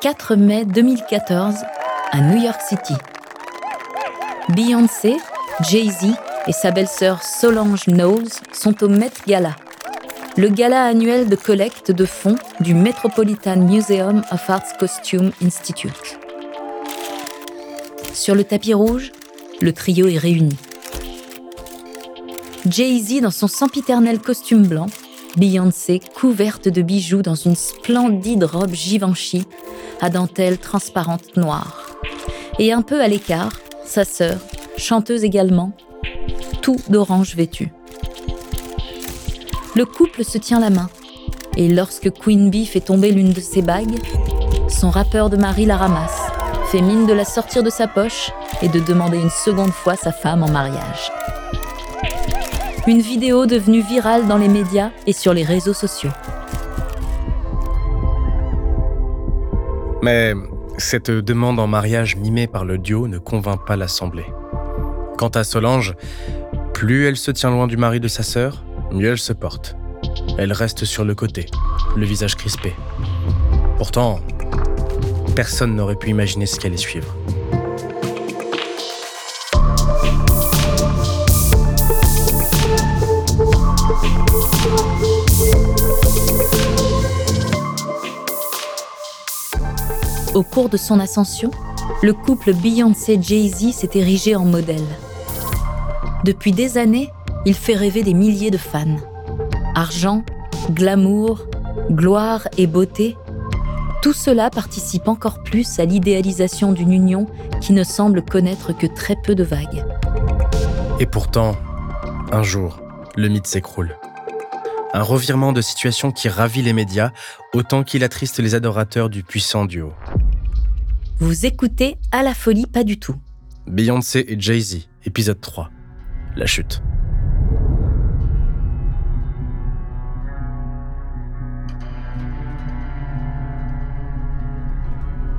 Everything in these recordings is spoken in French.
4 mai 2014 à New York City. Beyoncé, Jay-Z et sa belle-sœur Solange Knowles sont au Met Gala, le gala annuel de collecte de fonds du Metropolitan Museum of Arts Costume Institute. Sur le tapis rouge, le trio est réuni. Jay-Z dans son sempiternel costume blanc, Beyoncé couverte de bijoux dans une splendide robe Givenchy à dentelle transparente noire. Et un peu à l'écart, sa sœur, chanteuse également, tout d'orange vêtu. Le couple se tient la main, et lorsque Queen Bee fait tomber l'une de ses bagues, son rappeur de mari la ramasse, fait mine de la sortir de sa poche et de demander une seconde fois sa femme en mariage. Une vidéo devenue virale dans les médias et sur les réseaux sociaux. Mais cette demande en mariage mimée par le duo ne convainc pas l'Assemblée. Quant à Solange, plus elle se tient loin du mari de sa sœur, mieux elle se porte. Elle reste sur le côté, le visage crispé. Pourtant, personne n'aurait pu imaginer ce qu'elle allait suivre. Au cours de son ascension, le couple Beyoncé-Jay-Z s'est érigé en modèle. Depuis des années, il fait rêver des milliers de fans. Argent, glamour, gloire et beauté, tout cela participe encore plus à l'idéalisation d'une union qui ne semble connaître que très peu de vagues. Et pourtant, un jour, le mythe s'écroule. Un revirement de situation qui ravit les médias autant qu'il attriste les adorateurs du puissant duo. Vous écoutez À la folie pas du tout. Beyoncé et Jay-Z, épisode 3. La chute.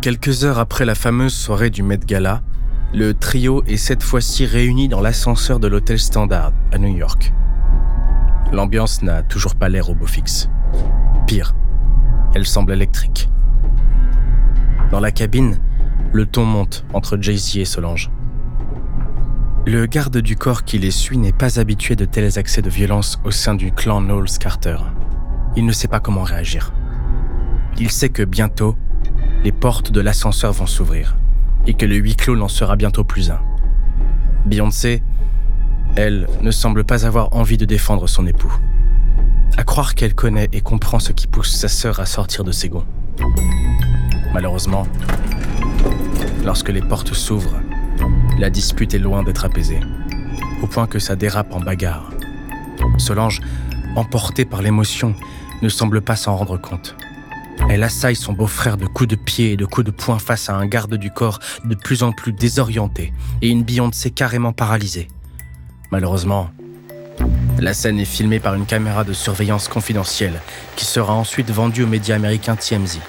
Quelques heures après la fameuse soirée du Met Gala, le trio est cette fois-ci réuni dans l'ascenseur de l'hôtel Standard à New York. L'ambiance n'a toujours pas l'air au fixe. Pire, elle semble électrique. Dans la cabine, le ton monte entre Jay-Z et Solange. Le garde du corps qui les suit n'est pas habitué de tels accès de violence au sein du clan Knowles Carter. Il ne sait pas comment réagir. Il sait que bientôt, les portes de l'ascenseur vont s'ouvrir et que le huis clos n'en sera bientôt plus un. Beyoncé, elle, ne semble pas avoir envie de défendre son époux. À croire qu'elle connaît et comprend ce qui pousse sa sœur à sortir de ses gonds. Malheureusement, lorsque les portes s'ouvrent, la dispute est loin d'être apaisée, au point que ça dérape en bagarre. Solange, emportée par l'émotion, ne semble pas s'en rendre compte. Elle assaille son beau-frère de coups de pied et de coups de poing face à un garde du corps de plus en plus désorienté et une Beyoncé carrément paralysée. Malheureusement, la scène est filmée par une caméra de surveillance confidentielle qui sera ensuite vendue aux médias américains TMZ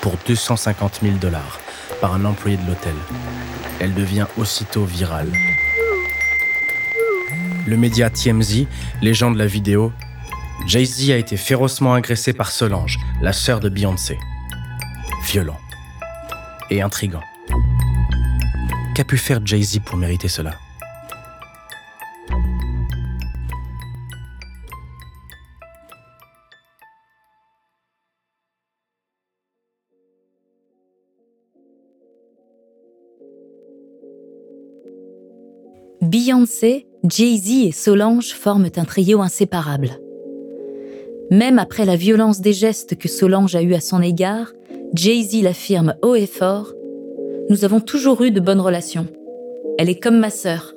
pour 250 000 dollars par un employé de l'hôtel. Elle devient aussitôt virale. Le média TMZ, légende de la vidéo, Jay-Z a été férocement agressé par Solange, la sœur de Beyoncé. Violent et intrigant. Qu'a pu faire Jay-Z pour mériter cela? Beyoncé, Jay-Z et Solange forment un trio inséparable. Même après la violence des gestes que Solange a eus à son égard, Jay-Z l'affirme haut et fort Nous avons toujours eu de bonnes relations. Elle est comme ma sœur.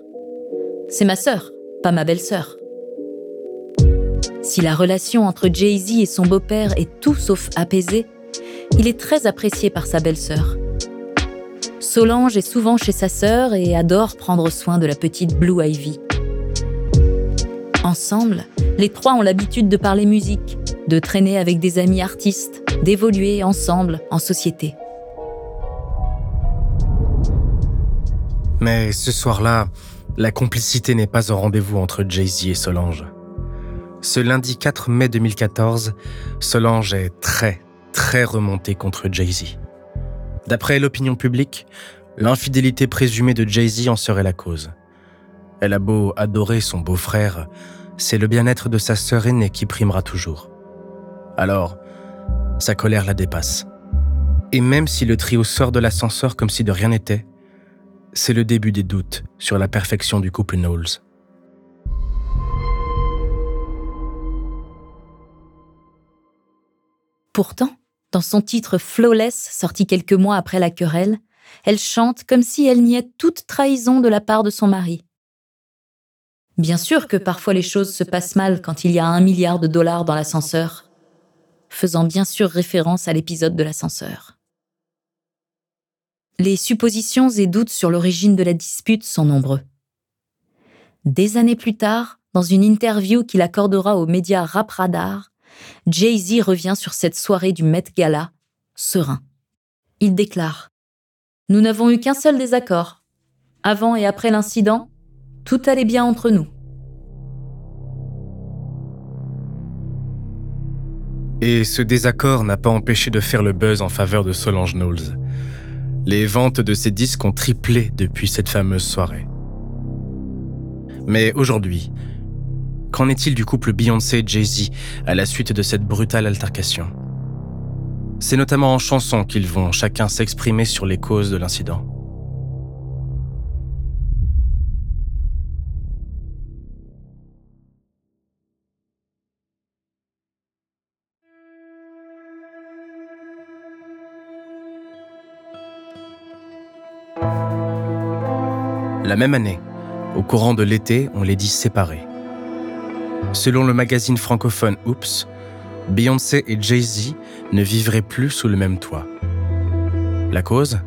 C'est ma sœur, pas ma belle-sœur. Si la relation entre Jay-Z et son beau-père est tout sauf apaisée, il est très apprécié par sa belle-sœur. Solange est souvent chez sa sœur et adore prendre soin de la petite Blue Ivy. Ensemble, les trois ont l'habitude de parler musique, de traîner avec des amis artistes, d'évoluer ensemble en société. Mais ce soir-là, la complicité n'est pas au rendez-vous entre Jay-Z et Solange. Ce lundi 4 mai 2014, Solange est très, très remontée contre Jay-Z. D'après l'opinion publique, l'infidélité présumée de Jay-Z en serait la cause. Elle a beau adorer son beau-frère, c'est le bien-être de sa sœur aînée qui primera toujours. Alors, sa colère la dépasse. Et même si le trio sort de l'ascenseur comme si de rien n'était, c'est le début des doutes sur la perfection du couple Knowles. Pourtant, dans son titre Flawless, sorti quelques mois après la querelle, elle chante comme si elle niait toute trahison de la part de son mari. Bien sûr que parfois les choses se passent mal quand il y a un milliard de dollars dans l'ascenseur, faisant bien sûr référence à l'épisode de l'ascenseur. Les suppositions et doutes sur l'origine de la dispute sont nombreux. Des années plus tard, dans une interview qu'il accordera aux médias Rap Radar, Jay-Z revient sur cette soirée du Met Gala, serein. Il déclare Nous n'avons eu qu'un seul désaccord. Avant et après l'incident, tout allait bien entre nous. Et ce désaccord n'a pas empêché de faire le buzz en faveur de Solange Knowles. Les ventes de ses disques ont triplé depuis cette fameuse soirée. Mais aujourd'hui, qu'en est-il du couple Beyoncé Jay-Z à la suite de cette brutale altercation? C'est notamment en chanson qu'ils vont chacun s'exprimer sur les causes de l'incident. La même année, au courant de l'été, on les dit séparés. Selon le magazine francophone Oops, Beyoncé et Jay-Z ne vivraient plus sous le même toit. La cause?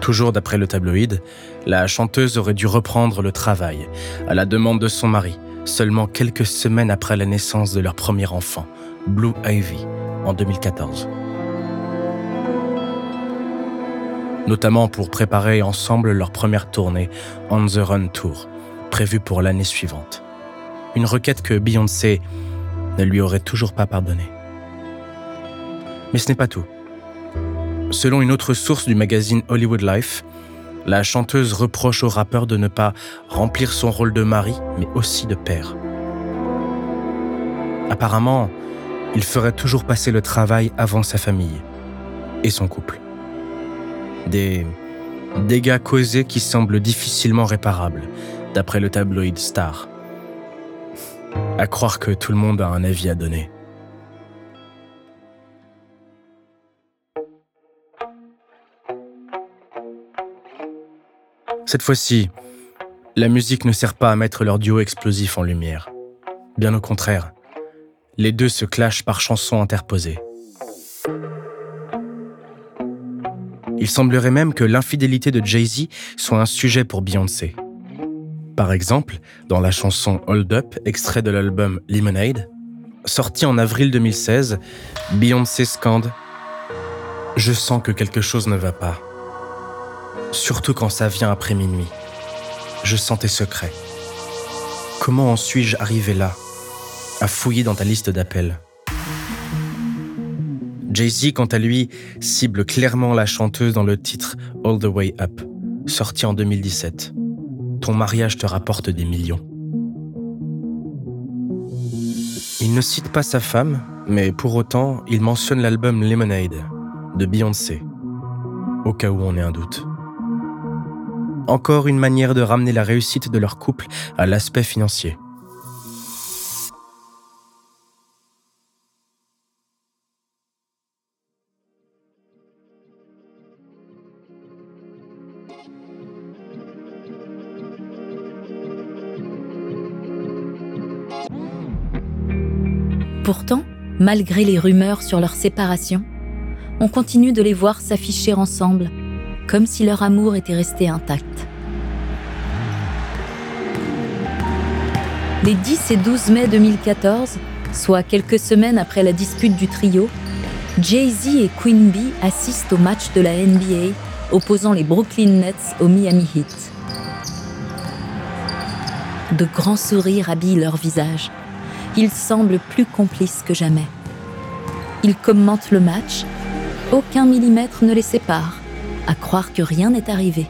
Toujours d'après le tabloïd, la chanteuse aurait dû reprendre le travail, à la demande de son mari, seulement quelques semaines après la naissance de leur premier enfant, Blue Ivy, en 2014. notamment pour préparer ensemble leur première tournée On the Run Tour, prévue pour l'année suivante. Une requête que Beyoncé ne lui aurait toujours pas pardonnée. Mais ce n'est pas tout. Selon une autre source du magazine Hollywood Life, la chanteuse reproche au rappeur de ne pas remplir son rôle de mari, mais aussi de père. Apparemment, il ferait toujours passer le travail avant sa famille et son couple. Des dégâts causés qui semblent difficilement réparables, d'après le tabloïd Star. À croire que tout le monde a un avis à donner. Cette fois-ci, la musique ne sert pas à mettre leur duo explosif en lumière. Bien au contraire, les deux se clashent par chansons interposées. Il semblerait même que l'infidélité de Jay-Z soit un sujet pour Beyoncé. Par exemple, dans la chanson Hold Up, extrait de l'album Lemonade, sorti en avril 2016, Beyoncé scande Je sens que quelque chose ne va pas. Surtout quand ça vient après minuit. Je sens tes secrets. Comment en suis-je arrivé là, à fouiller dans ta liste d'appels? Jay-Z, quant à lui, cible clairement la chanteuse dans le titre All the Way Up, sorti en 2017. Ton mariage te rapporte des millions. Il ne cite pas sa femme, mais pour autant, il mentionne l'album Lemonade de Beyoncé, au cas où on ait un doute. Encore une manière de ramener la réussite de leur couple à l'aspect financier. Pourtant, malgré les rumeurs sur leur séparation, on continue de les voir s'afficher ensemble, comme si leur amour était resté intact. Les 10 et 12 mai 2014, soit quelques semaines après la dispute du trio, Jay-Z et Queen Bee assistent au match de la NBA opposant les Brooklyn Nets au Miami Heat. De grands sourires habillent leurs visages ils semblent plus complices que jamais. Ils commentent le match aucun millimètre ne les sépare, à croire que rien n'est arrivé.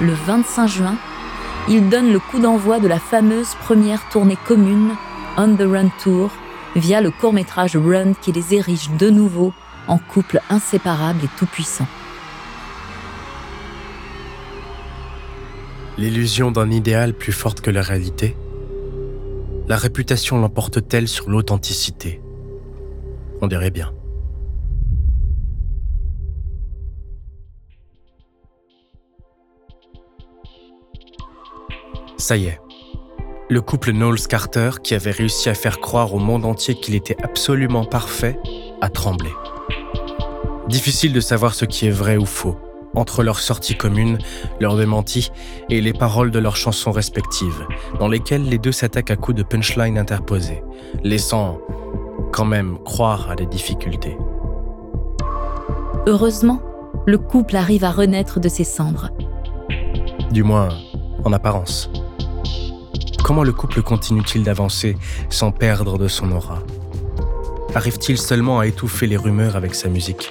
Le 25 juin, ils donnent le coup d'envoi de la fameuse première tournée commune On the Run Tour via le court-métrage Run qui les érige de nouveau en couple inséparable et tout-puissant. L'illusion d'un idéal plus forte que la réalité? La réputation l'emporte-t-elle sur l'authenticité? On dirait bien. Ça y est. Le couple Knowles Carter, qui avait réussi à faire croire au monde entier qu'il était absolument parfait, a tremblé. Difficile de savoir ce qui est vrai ou faux, entre leurs sorties communes, leurs démentis et les paroles de leurs chansons respectives, dans lesquelles les deux s'attaquent à coups de punchline interposés, laissant quand même croire à des difficultés. Heureusement, le couple arrive à renaître de ses cendres. Du moins, en apparence. Comment le couple continue-t-il d'avancer sans perdre de son aura? Arrive-t-il seulement à étouffer les rumeurs avec sa musique?